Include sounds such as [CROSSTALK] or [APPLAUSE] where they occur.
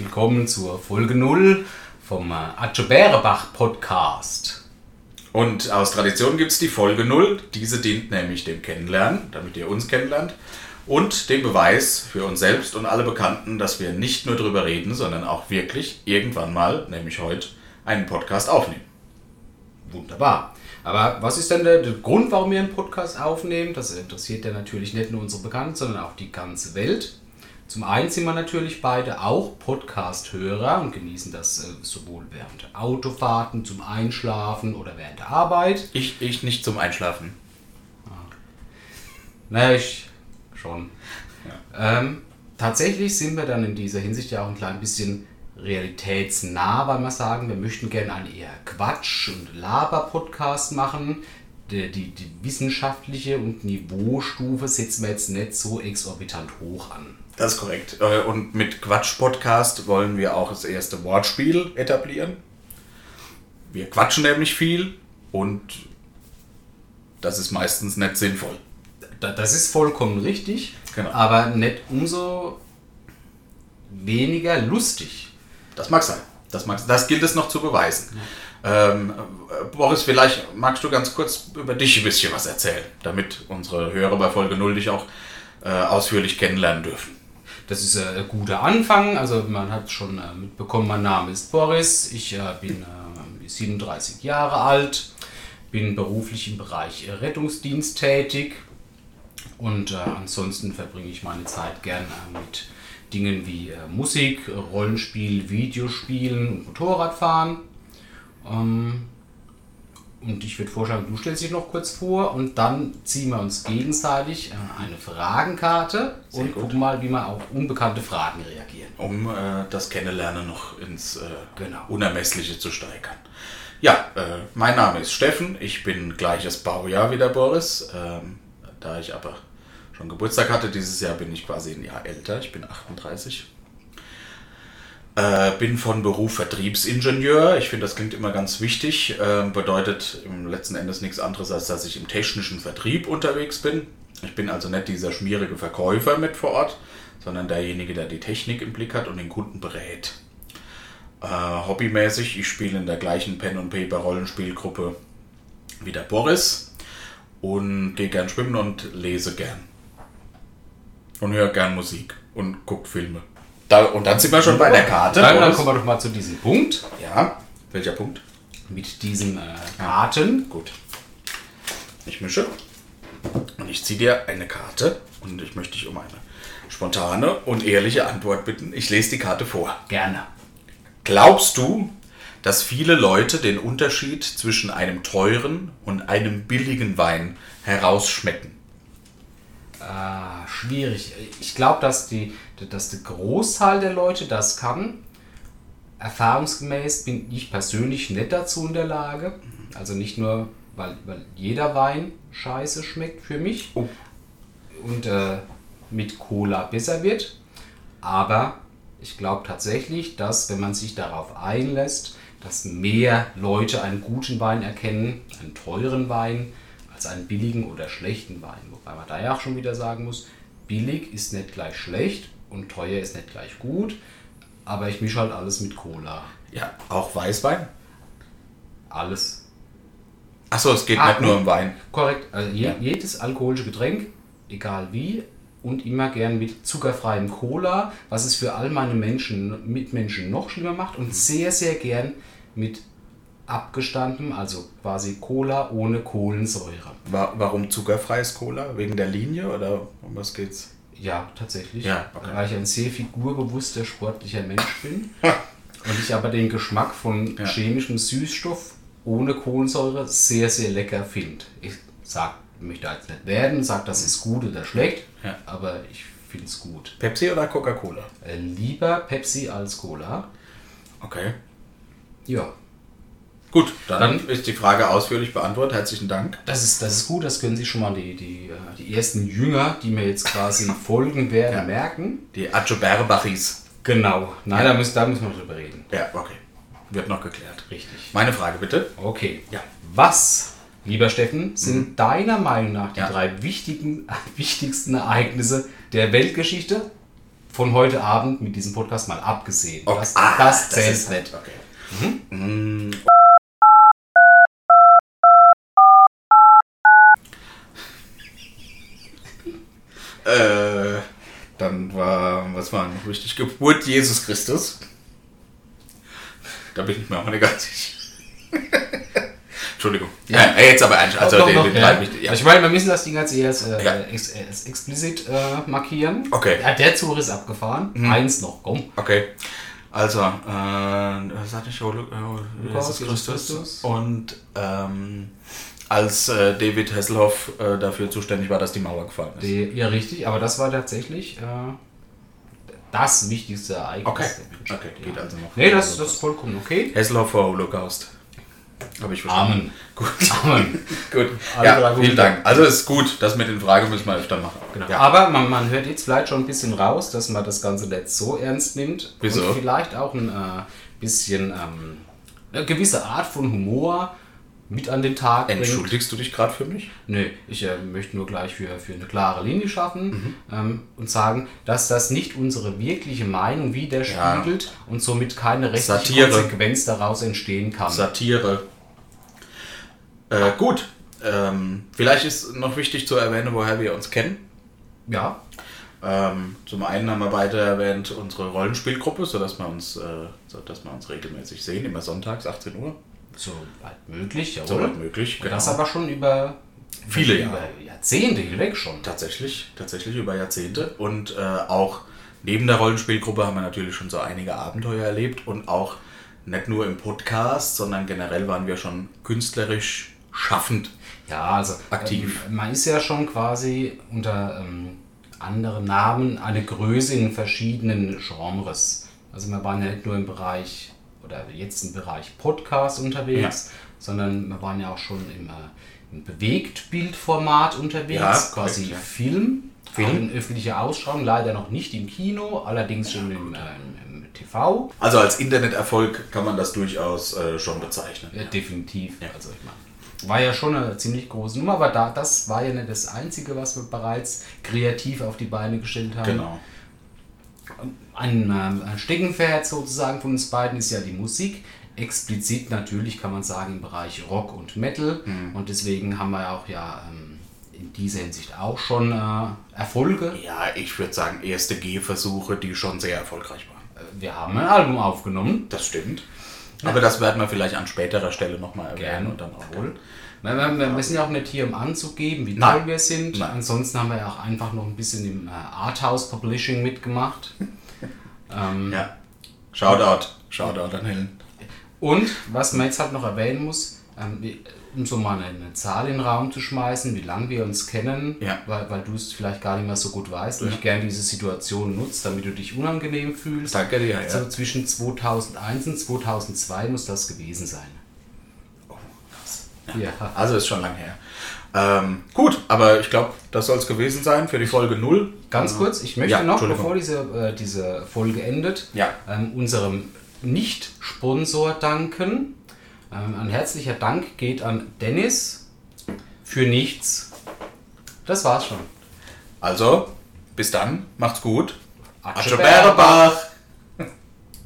willkommen zur Folge 0 vom äh, Bärebach Podcast. Und aus Tradition gibt es die Folge 0. Diese dient nämlich dem Kennenlernen, damit ihr uns kennenlernt. Und dem Beweis für uns selbst und alle Bekannten, dass wir nicht nur drüber reden, sondern auch wirklich irgendwann mal, nämlich heute, einen Podcast aufnehmen. Wunderbar. Aber was ist denn der, der, Grund, warum wir einen Podcast aufnehmen? Das interessiert ja natürlich nicht nur unsere Bekannten, sondern auch die ganze Welt. Zum einen sind wir natürlich beide auch Podcast-Hörer und genießen das äh, sowohl während Autofahrten, zum Einschlafen oder während der Arbeit. Ich, ich nicht zum Einschlafen. Ah. Naja, ich schon. Ja. Ähm, tatsächlich sind wir dann in dieser Hinsicht ja auch ein klein bisschen realitätsnah, weil wir sagen, wir möchten gerne einen eher Quatsch- und Laber-Podcast machen. Die, die, die wissenschaftliche und Niveaustufe setzen wir jetzt nicht so exorbitant hoch an. Das ist korrekt. Äh, und mit Quatsch-Podcast wollen wir auch das erste Wortspiel etablieren. Wir quatschen nämlich viel und das ist meistens nicht sinnvoll. Das ist vollkommen richtig, genau. aber nicht umso weniger lustig. Das mag sein. Das, mag, das gilt es noch zu beweisen. Ja. Ähm, Boris, vielleicht magst du ganz kurz über dich ein bisschen was erzählen, damit unsere Hörer bei Folge 0 dich auch äh, ausführlich kennenlernen dürfen. Das ist ein guter Anfang. Also man hat schon äh, mitbekommen, mein Name ist Boris. Ich äh, bin 37 äh, Jahre alt, bin beruflich im Bereich Rettungsdienst tätig und ansonsten verbringe ich meine Zeit gern mit Dingen wie Musik, Rollenspiel, Videospielen und Motorradfahren. Und ich würde vorschlagen, du stellst dich noch kurz vor und dann ziehen wir uns gegenseitig äh, eine Fragenkarte Sehr und gut. gucken mal, wie wir auf unbekannte Fragen reagieren. Um äh, das Kennenlernen noch ins äh, genau. Unermessliche zu steigern. Ja, äh, mein Name ist Steffen, ich bin gleiches Baujahr wie der Boris. Ähm, da ich aber schon Geburtstag hatte, dieses Jahr bin ich quasi ein Jahr älter, ich bin 38. Äh, bin von Beruf Vertriebsingenieur. Ich finde, das klingt immer ganz wichtig. Äh, bedeutet im letzten Endes nichts anderes, als dass ich im technischen Vertrieb unterwegs bin. Ich bin also nicht dieser schmierige Verkäufer mit vor Ort, sondern derjenige, der die Technik im Blick hat und den Kunden berät. Äh, hobbymäßig, ich spiele in der gleichen Pen und Paper Rollenspielgruppe wie der Boris und gehe gern schwimmen und lese gern. Und höre gern Musik und gucke Filme. Da, und dann sind wir schon bei der Karte. Dann, dann kommen wir doch mal zu diesem Punkt. Ja. Welcher Punkt? Mit diesen äh, Karten. Gut. Ich mische. Und ich ziehe dir eine Karte und ich möchte dich um eine spontane und ehrliche Antwort bitten. Ich lese die Karte vor. Gerne. Glaubst du, dass viele Leute den Unterschied zwischen einem teuren und einem billigen Wein herausschmecken? Ah, schwierig. Ich glaube, dass, die, dass der Großteil der Leute das kann. Erfahrungsgemäß bin ich persönlich nicht dazu in der Lage. Also nicht nur, weil, weil jeder Wein scheiße schmeckt für mich oh. und äh, mit Cola besser wird. Aber ich glaube tatsächlich, dass wenn man sich darauf einlässt, dass mehr Leute einen guten Wein erkennen, einen teuren Wein, als einen billigen oder schlechten Wein. Wobei man da ja auch schon wieder sagen muss, billig ist nicht gleich schlecht und teuer ist nicht gleich gut, aber ich mische halt alles mit Cola. Ja, auch Weißwein? Alles. Achso, es geht ah, nicht nur um Wein. Korrekt. Also je, ja. jedes alkoholische Getränk, egal wie, und immer gern mit zuckerfreiem Cola, was es für all meine Menschen, Mitmenschen noch schlimmer macht, und sehr, sehr gern mit abgestanden, also quasi Cola ohne Kohlensäure. Warum zuckerfreies Cola? Wegen der Linie oder um was geht's? Ja, tatsächlich. Ja, okay. Weil ich ein sehr figurbewusster, sportlicher Mensch bin [LAUGHS] und ich aber den Geschmack von ja. chemischem Süßstoff ohne Kohlensäure sehr, sehr lecker finde. Ich sag, möchte jetzt nicht werden, sage, das ist gut oder schlecht, ja. aber ich finde es gut. Pepsi oder Coca-Cola? Äh, lieber Pepsi als Cola. Okay. Ja. Gut, dann, dann, ist die Frage ausführlich beantwortet. Herzlichen Dank. Das ist, das ist gut, das können sich schon mal die, die, äh, die ersten Jünger, die mir jetzt quasi [LAUGHS] folgen werden, ja. merken. Die Achoberbachis. Genau. Nein, ja. da, müssen, da müssen wir drüber reden. Ja, okay. Wird noch geklärt. Richtig. Meine Frage bitte. Okay. Ja. Was, lieber Steffen, sind mhm. deiner Meinung nach die ja. drei wichtigen, [LAUGHS] wichtigsten Ereignisse der Weltgeschichte von heute Abend mit diesem Podcast mal abgesehen. Okay. Das, Ah, das das zählt ist- nicht. Okay. Mm. Äh, dann war, was war noch wichtig? Geburt Jesus Christus. Da bin ich mir auch nicht ganz sicher. [LAUGHS] Entschuldigung. Ja. Ja, jetzt aber eigentlich, also den, den ja. ich, ja. Ich meine, wir müssen das Ding jetzt erst äh, ex, ex, explizit äh, markieren. Okay. Der Zug ist abgefahren. Eins noch, komm. Okay. Also, äh, was hatte ich? Äh, Jesus Jesus Christus. Christus. Und ähm, als äh, David Hasselhoff äh, dafür zuständig war, dass die Mauer gefallen ist. Die, ja, richtig, aber das war tatsächlich äh, das wichtigste Ereignis. Okay. Okay, geht also noch. Nee, das, das ist vollkommen okay. Hasselhoff vor Holocaust. Habe ich verstanden. Amen. Gut. Amen. [LAUGHS] gut. Ja, vielen Dank. Also ist gut, das mit den Fragen müssen wir öfter machen. Genau. Ja. Aber man, man hört jetzt vielleicht schon ein bisschen raus, dass man das Ganze nicht so ernst nimmt. Wieso? Und vielleicht auch ein äh, bisschen ähm, eine gewisse Art von Humor mit an den Tag bringt. Entschuldigst du dich gerade für mich? Nö, ich äh, möchte nur gleich für, für eine klare Linie schaffen Mhm. ähm, und sagen, dass das nicht unsere wirkliche Meinung widerspiegelt und somit keine rechtliche Satire. Konsequenz daraus entstehen kann. Satire. Äh, gut. Ähm, vielleicht ist noch wichtig zu erwähnen, woher wir uns kennen. ja, Ähm, zum einen haben wir beide erwähnt unsere Rollenspielgruppe, sodass wir uns, äh, sodass wir uns regelmäßig sehen, immer sonntags 18 Uhr. So weit möglich, jawohl. Soweit möglich. Und das aber schon über Viele über Jahre. Jahrzehnte hinweg schon. Tatsächlich, tatsächlich über Jahrzehnte. Und äh, auch neben der Rollenspielgruppe haben wir natürlich schon so einige Abenteuer erlebt und auch nicht nur im Podcast, sondern generell waren wir schon künstlerisch schaffend. Ja, also Aktiv. Ähm, man ist ja schon quasi unter ähm, anderen Namen eine Größe in verschiedenen Genres. Also wir waren ja nicht nur im Bereich oder jetzt im Bereich Podcast unterwegs, sondern wir waren ja auch schon im, äh, im Bewegtbildformat unterwegs, Ja, quasi korrekt, ja. Film. Film. Öffentlicher Ausstrahlung, leider noch nicht im Kino, allerdings schon im, äh, im, im TV. Also als Interneterfolg kann man das durchaus äh, schon bezeichnen. Ja, definitiv. Also ich meine, war ja schon eine ziemlich große Nummer, aber da, das war ja nicht das Einzige, was wir bereits kreativ auf die Beine gestellt haben. Genau. Ein, ein Steckenpferd sozusagen von uns beiden ist ja die Musik. Explizit natürlich kann man sagen im Bereich Rock und Metal. Mhm. Und deswegen haben wir auch ja ähm, in dieser Hinsicht auch schon äh, Erfolge. Ja, ich würde sagen, erste Gehversuche, die schon sehr erfolgreich waren. Äh, Wir haben ein Album aufgenommen. Das stimmt. Aber das werden wir vielleicht an späterer Stelle nochmal erwähnen Gerne und dann auch wohl. Wir, wir, wir sind ja auch nicht hier, um anzugeben, wie Nein. toll wir sind. Nein. Ansonsten haben wir ja auch einfach noch ein bisschen im äh, Arthouse Publishing mitgemacht. [LAUGHS] ähm, Ja. Shoutout. Shoutout an Helen. Und was man jetzt halt noch erwähnen muss, ähm, um so mal eine, Zahl in den Raum zu schmeißen, wie lange wir uns kennen, Ja. weil, weil du es vielleicht gar nicht mehr so gut weißt und ich gerne diese Situation nutzt, damit du dich unangenehm fühlst. Danke dir, ja. So zwischen 2001 und 2002 muss das gewesen sein. Oh, krass. Ja. Also ist schon lang her. Ähm, gut, aber ich glaube, das soll es gewesen sein für die Folge 0. Ganz kurz, ich möchte Ja, noch, bevor diese, äh, diese Folge endet, Ja. ähm, unserem Nicht-Sponsor danken. Ähm, ein herzlicher Dank geht an Dennis für nichts. Das war's schon. Also, bis dann, macht's gut. Atsche Atsche Bärebach.